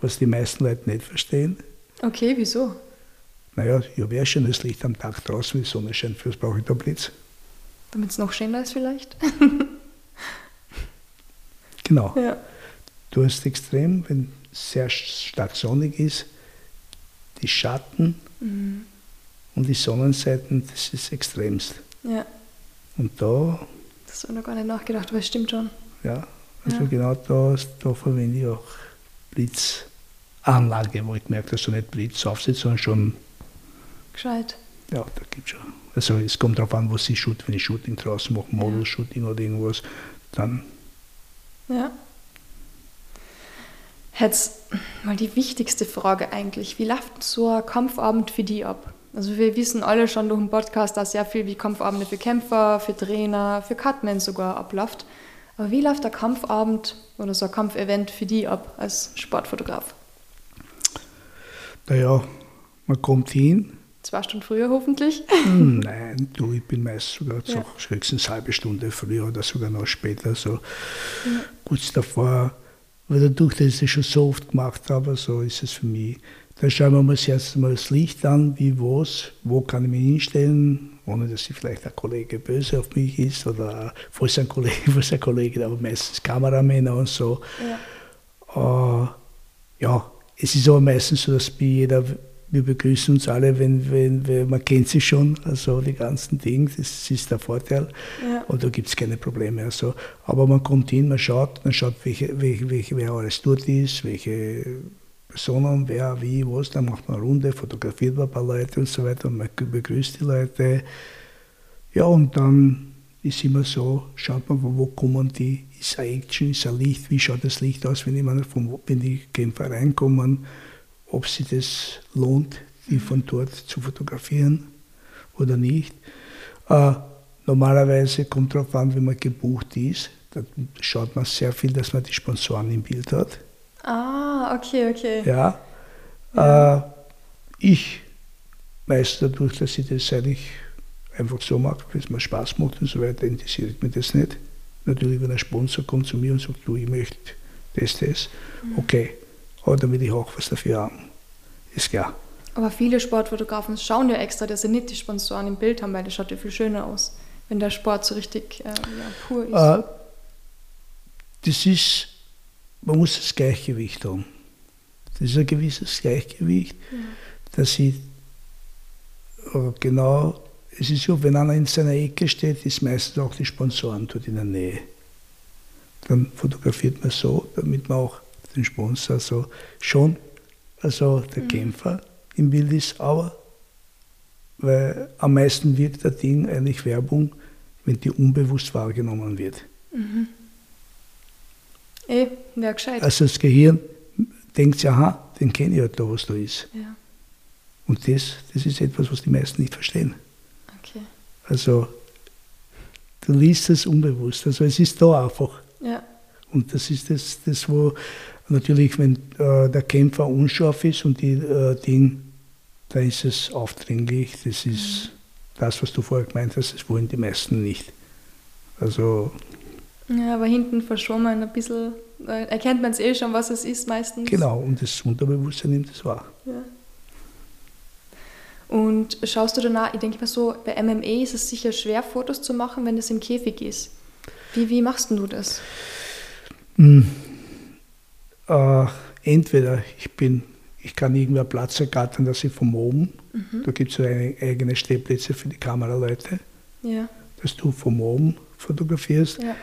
was die meisten Leute nicht verstehen. Okay, wieso? Naja, ich habe ja schon das Licht am Tag draußen, wenn die Sonne scheint, fürs brauche ich da Blitz. Damit es noch schöner ist vielleicht? Genau. Ja. Du hast extrem, wenn es sehr stark sonnig ist, die Schatten Mhm. Und die Sonnenseiten, das ist extremst. Ja. Und da, Das habe ich noch gar nicht nachgedacht, aber es stimmt schon. ja, also Ja. genau da, da verwende ich auch Blitzanlage, wo ich habe, dass du nicht Blitz aufsetzt, sondern schon, Gescheit. ja, da gibt schon. Also es kommt darauf an, was ich shoot, wenn ich Shooting draußen mache, Model-Shooting oder irgendwas, dann Ja. Jetzt mal die wichtigste Frage eigentlich. Wie läuft so ein Kampfabend für die ab? Also wir wissen alle schon durch den Podcast, dass sehr viel wie Kampfabende für Kämpfer, für Trainer, für Cutmen sogar abläuft. Aber wie läuft der Kampfabend oder so ein Kampfevent für die ab als Sportfotograf? Naja, man kommt hin. Zwei Stunden früher hoffentlich. Hm, Nein, du, ich bin meist sogar Ja. so höchstens eine halbe Stunde früher oder sogar noch später, so kurz davor. Weil dadurch, dass ich das schon so oft gemacht habe, so ist es für mich. Da schauen wir uns erst mal das Licht an, wie was, wo kann ich mich hinstellen, ohne dass vielleicht ein Kollege böse auf mich ist oder falls ein Kollege, falls ein Kollege, aber meistens Kameramänner und so. Ja. Äh, ja, es ist aber meistens so, dass jeder, wir begrüßen uns alle, wenn, wenn, wenn man kennt sie schon, also die ganzen Dinge, das ist der Vorteil. Ja. Und da gibt es keine Probleme. Also, aber man kommt hin, man schaut, man schaut, welche, welche, welche, wer alles dort ist, welche Personen, wer, wie, was, dann macht man eine Runde, fotografiert man ein paar Leute und so weiter und man begrüßt die Leute. Ja, und dann ist immer so, schaut man, wo, wo kommen die, ist ein Action, ist ein Licht, wie schaut das Licht aus, wenn, jemand vom, wenn die Kämpfer reinkommen, ob sich das lohnt, die von dort zu fotografieren oder nicht. Äh, normalerweise kommt darauf an, wenn man gebucht ist, da schaut man sehr viel, dass man die Sponsoren im Bild hat. Ah, okay, okay. Ja. ja. Äh, ich weiß dadurch, dass ich das eigentlich einfach so mache, weil es mir Spaß macht und so weiter, interessiert mich das nicht. Natürlich, wenn ein Sponsor kommt zu mir und sagt, du, ich möchte das, das, mhm. okay, aber damit ich auch was dafür haben, ist klar. Aber viele Sportfotografen schauen ja extra, dass sie nicht die Sponsoren im Bild haben, weil das schaut ja viel schöner aus, wenn der Sport so richtig äh, ja, pur ist. Äh, das ist, man muss das Gleichgewicht haben. Das ist ein gewisses Gleichgewicht, ja. dass ich äh, genau es ist so, wenn einer in seiner Ecke steht, ist meistens auch die Sponsoren dort in der Nähe. Dann fotografiert man so, damit man auch den Sponsor so schon, also der mhm. Kämpfer im Bild ist, aber weil am meisten wirkt der Ding eigentlich Werbung, wenn die unbewusst wahrgenommen wird. Mhm. Eh, wäre gescheit. Also das Gehirn denkt sich, aha, den kenne ich halt da, was da ist. Ja. Und das, das ist etwas, was die meisten nicht verstehen. Also du liest es unbewusst. Also es ist da einfach. Ja. Und das ist das, das wo natürlich, wenn äh, der Kämpfer unscharf ist und die äh, Ding, da ist es aufdringlich. Das ist mhm. das, was du vorher gemeint hast, das wollen die meisten nicht. Also. Ja, aber hinten verschwommen ein bisschen, äh, erkennt man es eh schon, was es ist meistens. Genau, und das Unterbewusstsein nimmt es wahr. Ja. Und schaust du danach, ich denke mal so, bei MMA ist es sicher schwer, Fotos zu machen, wenn es im Käfig ist. Wie, wie machst du das? Hm. Äh, entweder ich bin, ich kann irgendwo Platz ergattern, dass ich vom oben, mhm. da gibt es so eine, eigene Stehplätze für die Kameraleute, ja. dass du vom oben fotografierst. Ja.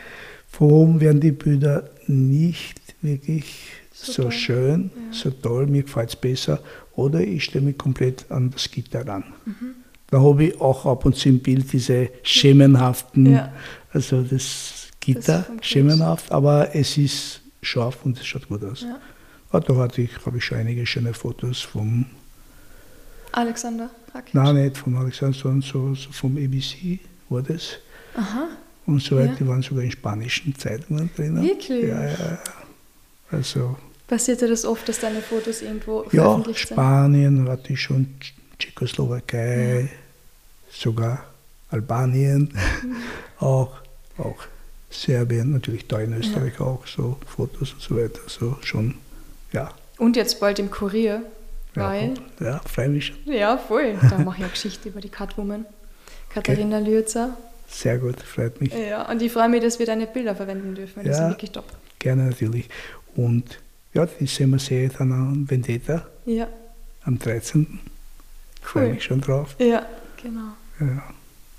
Von oben werden die Bilder nicht wirklich so, so schön, ja. so toll, mir gefällt es besser. Oder ich stelle mich komplett an das Gitter ran. Mhm. Da habe ich auch ab und zu im Bild diese schemenhaften, ja. also das Gitter, das schemenhaft, aber es ist scharf und es schaut gut aus. Ja. Ah, da hatte ich, habe ich schon einige schöne Fotos vom Alexander Rakic. Nein, nicht vom Alexander, sondern so, so vom ABC war das. Aha. Und so weiter, ja. die waren sogar in spanischen Zeitungen drin. Wirklich? Ja, ja. Also Passiert dir das oft, dass deine Fotos irgendwo ja, veröffentlicht sind? Ja, Spanien hatte ich schon, Tschechoslowakei, ja. sogar Albanien, mhm. auch, auch Serbien, natürlich da in Österreich ja. auch, so Fotos und so weiter, so schon, ja. Und jetzt bald im Kurier, weil... Ja, ja schon. Ja, voll. Da mache ich eine Geschichte über die Catwoman, Katharina okay. Lürzer. Sehr gut, freut mich. Ja, und ich freue mich, dass wir deine Bilder verwenden dürfen, das sind wirklich top. Gerne natürlich. Und ja, die sehen wir sehr dann an Vendetta. Ja. Am 13. Cool. Freue mich schon drauf. Ja, genau. Ja.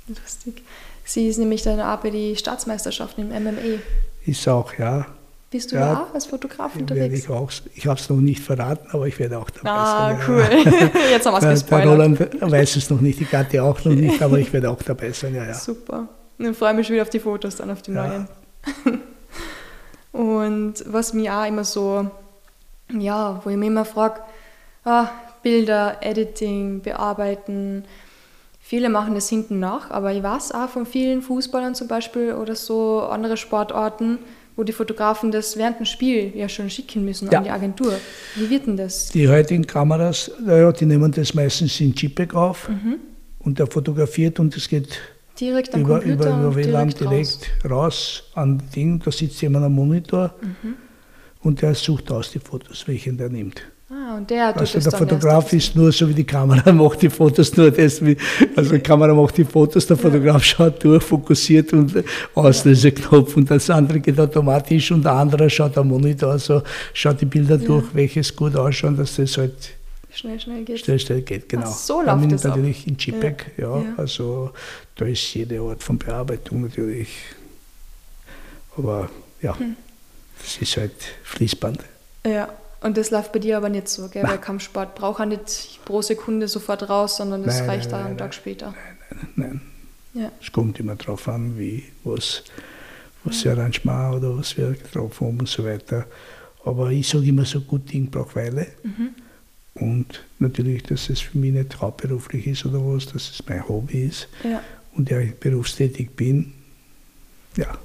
Lustig. Sie ist nämlich dann auch bei den Staatsmeisterschaften im MMA. Ist auch, ja. Bist du ja, auch als Fotograf unterwegs? Ich, auch, ich habe es noch nicht verraten, aber ich werde auch dabei ah, sein. Ah, cool. Jetzt haben wir es gespoilert. Der Roland weiß es noch nicht, die Katte auch noch nicht, aber ich werde auch dabei sein. Ja, ja. Super. Dann freue ich mich schon wieder auf die Fotos, dann auf die ja. neuen. Und was mich auch immer so ja, wo ich mich immer frage, ah, Bilder, Editing, Bearbeiten. Viele machen das hinten nach, aber ich weiß auch von vielen Fußballern zum Beispiel oder so andere Sportarten, wo die Fotografen das während dem Spiel ja schon schicken müssen ja. an die Agentur. Wie wird denn das? Die heutigen Kameras, ja, die nehmen das meistens in JPEG auf mhm. und der fotografiert und es geht direkt am über, Computer über, über WLAN direkt, direkt raus. raus an Ding, da sitzt jemand am Monitor. Mhm und der sucht aus die Fotos, welche er nimmt. Ah, und der tut Also der dann Fotograf ist nur so wie die Kamera, macht die Fotos nur das. Also die Kamera macht die Fotos, der Fotograf schaut durch, fokussiert und Auslöseknopf und das andere geht automatisch und der andere schaut am Monitor, also schaut die Bilder durch, welches gut ausschaut, dass das halt schnell, schnell geht. schnell, schnell geht. Genau. so Dann läuft bin das ich ab. natürlich in JPEG, ja. Ja. Also da ist jede Art von Bearbeitung natürlich. Aber ja, Hm. das ist halt Fließband. Ja, und das läuft bei dir aber nicht so, gell? Nein. Weil Kampfsport braucht auch nicht pro Sekunde sofort raus, sondern das Nein, reicht nein, nein, einen Tag nein. später. Nein, Ja. es kommt immer drauf an, wie, was, was für Arrangement oder was wir getroffen haben und so weiter. Aber ich sage immer so, gut Ding braucht Weile. Mhm. Und natürlich, dass es für mich nicht hauptberuflich ist oder was, dass es mein Hobby ist Ja, und ja, ich berufstätig bin. Ja,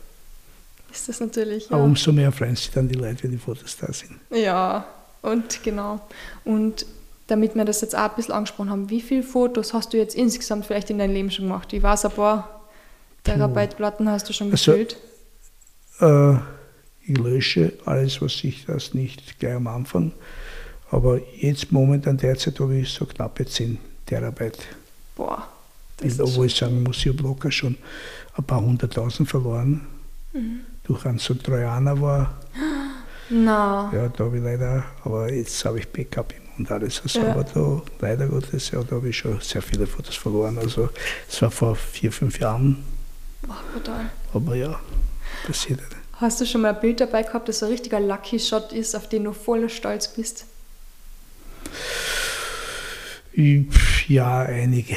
ist das natürlich. aber Ja. umso mehr freuen sich dann die Leute, wenn die Fotos da sind. ja, und genau. Und damit wir das jetzt auch ein bisschen angesprochen haben, wie viele Fotos hast du jetzt insgesamt vielleicht in deinem Leben schon gemacht? Ich weiß, ein paar Terabyte-Platten hast du schon Also- gefüllt. Äh, ich lösche alles, was ich das nicht gleich am Anfang. Aber jetzt momentan derzeit habe ich so knappe 10 Terabyte. Boah, das Bilder, ist wo ich sagen muss, ich habe locker schon ein paar hunderttausend verloren. Mhm. Durch einen so Trojaner war, Na, ja, da habe ich leider, aber jetzt habe ich Backup im und alles. Also, Ja. aber da, leider Gottes, ja, da habe ich schon sehr viele Fotos verloren. Also, es war vor vier, fünf Jahren, boah, brutal. aber ja, passiert. Hast du schon mal ein Bild dabei gehabt, das so ein richtiger Lucky Shot ist, auf den du voller Stolz bist? Ja, einige.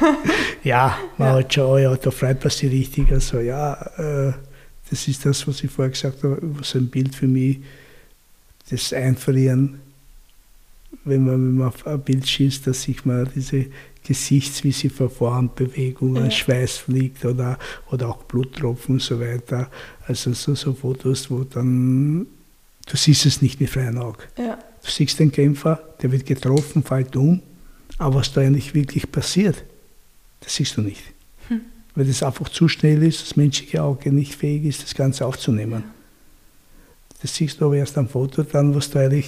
ja, man hat schon, ja, da freut man sich richtig. Also ja, äh, das ist das, was ich vorher gesagt habe, so ein Bild für mich, das Einfrieren, wenn man, wenn man auf ein Bild schießt, dass sich mal diese Gesichts, wie sie verfahren, Bewegungen, Ja. Schweiß fliegt oder, oder auch Bluttropfen und so weiter. Also so, so Fotos, wo dann, du siehst es nicht mit freien Augen. Ja, Du siehst den Kämpfer, der wird getroffen, fällt um, aber was da eigentlich wirklich passiert, das siehst du nicht. Weil das einfach zu schnell ist, das menschliche Auge nicht fähig ist, das Ganze aufzunehmen. Das siehst du aber erst am Foto dann, was du eigentlich,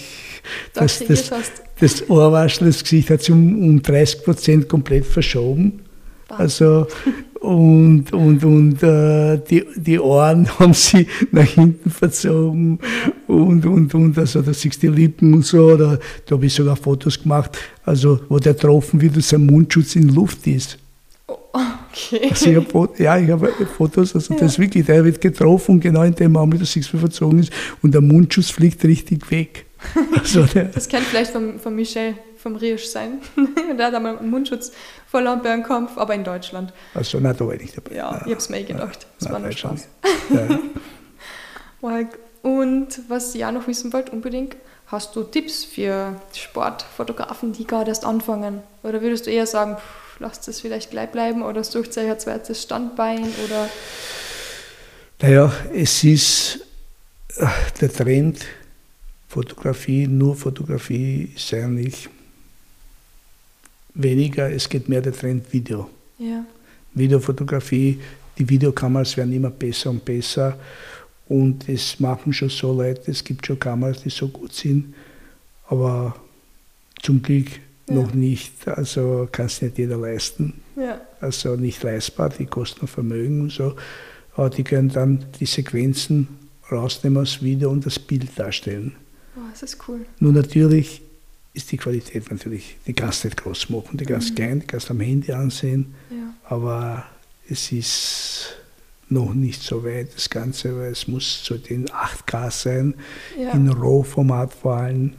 da das, das, das Ohrwaschel, das Gesicht hat sich um, um 30 Prozent komplett verschoben. Also, und, und, und äh, die, die Ohren haben sie nach hinten verzogen und, und, und, also da siehst du die Lippen und so, oder, da habe ich sogar Fotos gemacht, also wo der getroffen wird und sein Mundschutz in Luft ist. Okay. Also ich hab, ja, ich habe Fotos, also das ist wirklich, der wird getroffen genau in dem Moment, dass wie verzogen ist und der Mundschutz fliegt richtig weg. Also der, Das könnte vielleicht von, von Michel vom Riesch sein. der hat einmal einen Mundschutz verloren beim Kampf, aber in Deutschland. also nein, da war ich nicht dabei. Ja, Nein, ich habe es mir eh gedacht. Das nein, war nur Spaß. Ja. Und was ich auch noch wissen wollte, unbedingt, hast du Tipps für Sportfotografen, die gerade erst anfangen? Oder würdest du eher sagen, pff, lasst es vielleicht gleich bleiben oder sucht euch ein zweites Standbein oder Naja, es ist äh, der Trend, Fotografie, nur Fotografie ist eigentlich weniger, es geht mehr der Trend Video. ja, Videofotografie, die Videokameras werden immer besser und besser und es machen schon so Leute, es gibt schon Kameras, die so gut sind, aber zum Glück Ja. noch nicht, also kann es nicht jeder leisten ja, also nicht leistbar, die kosten Vermögen und so. Aber die können dann die Sequenzen rausnehmen aus Video und das Bild darstellen. oh, das ist cool. Nur natürlich ist die Qualität natürlich, die kannst du nicht groß machen, die kannst du klein, die kannst du am Handy ansehen, Ja, aber es ist noch nicht so weit, das Ganze, weil es muss so in 8K sein, ja. in RAW-Format vor allem.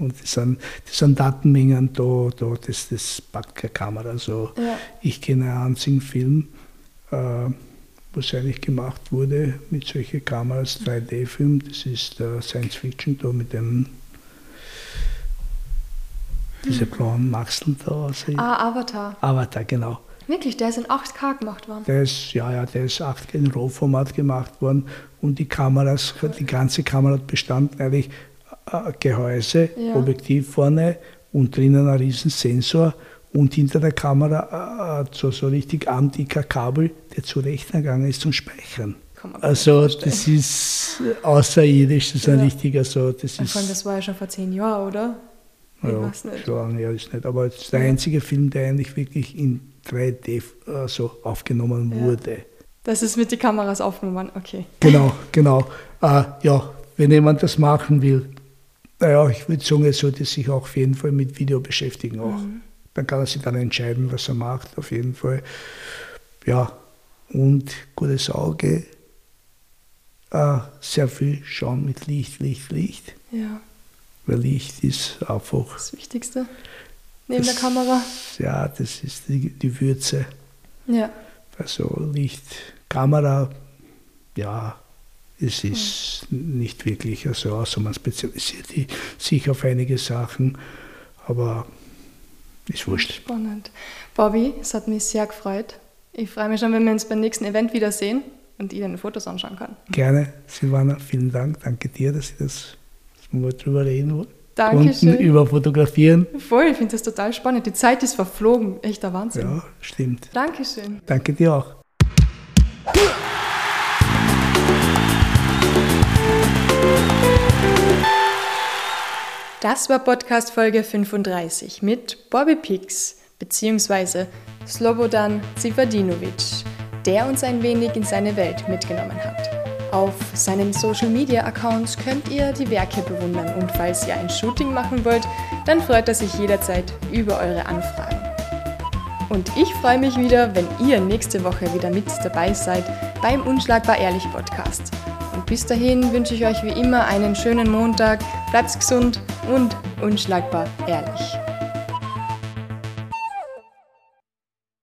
Und das sind, das sind Datenmengen da, da das, das packt keine Kamera. So. ja. Ich kenne einen einzigen Film, äh, was eigentlich gemacht wurde mit solchen Kameras, 3D-Film. Das ist der Science Fiction da mit dem diese blauen Maxeln da. Also Ah, Avatar. Avatar, genau. Wirklich, der ist in 8K gemacht worden. Der ist, ja, ja, der ist 8K in RAW-Format gemacht worden und die Kameras, die ganze Kamera hat bestanden eigentlich äh, Gehäuse, Ja. Objektiv vorne und drinnen ein riesen Sensor und hinter der Kamera äh, so, so richtig armdicker Kabel, der zu Rechner gegangen ist zum Speichern. Also das ist außerirdisch, das ist ein richtiger so. Das ist, allem, das war ja schon vor zehn Jahren, oder? Ich ja, weiß nicht. lange her ist nicht. Aber es ist der einzige Film, der eigentlich wirklich in 3D äh, so aufgenommen ja. wurde. Das ist mit den Kameras aufgenommen, okay. Genau, genau. Äh, ja, wenn jemand das machen will, naja, ich würde sagen, er sollte sich auch auf jeden Fall mit Video beschäftigen auch. Mhm. Dann kann er sich dann entscheiden, was er macht, auf jeden Fall. Ja, und gutes Auge, äh, sehr viel schauen mit Licht, Licht, Licht. Ja. Weil Licht ist einfach. Das Wichtigste. Neben das, der Kamera. Ja, das ist die, die Würze. Ja. Also Licht, Kamera, ja, es ist nicht wirklich, also außer man spezialisiert sich auf einige Sachen, aber ist wurscht. Spannend. Bobby, es hat mich sehr gefreut. Ich freue mich schon, wenn wir uns beim nächsten Event wiedersehen und ich den Fotos anschauen kann. Gerne, Silvana, vielen Dank. Danke dir, dass ich das mal drüber reden Dankeschön. konnten, über Fotografieren. Voll, ich finde das total spannend. Die Zeit ist verflogen, echter Wahnsinn. Ja, stimmt. Dankeschön. Danke dir auch. Das war Podcast Folge 35 mit Bobby Pix bzw. Slobodan Zivadinovic, der uns ein wenig in seine Welt mitgenommen hat. Auf seinen Social Media Accounts könnt ihr die Werke bewundern und falls ihr ein Shooting machen wollt, dann freut er sich jederzeit über eure Anfragen. Und ich freue mich wieder, wenn ihr nächste Woche wieder mit dabei seid beim Unschlagbar Ehrlich Podcast. Bis dahin wünsche ich euch wie immer einen schönen Montag, bleibt gesund und unschlagbar ehrlich.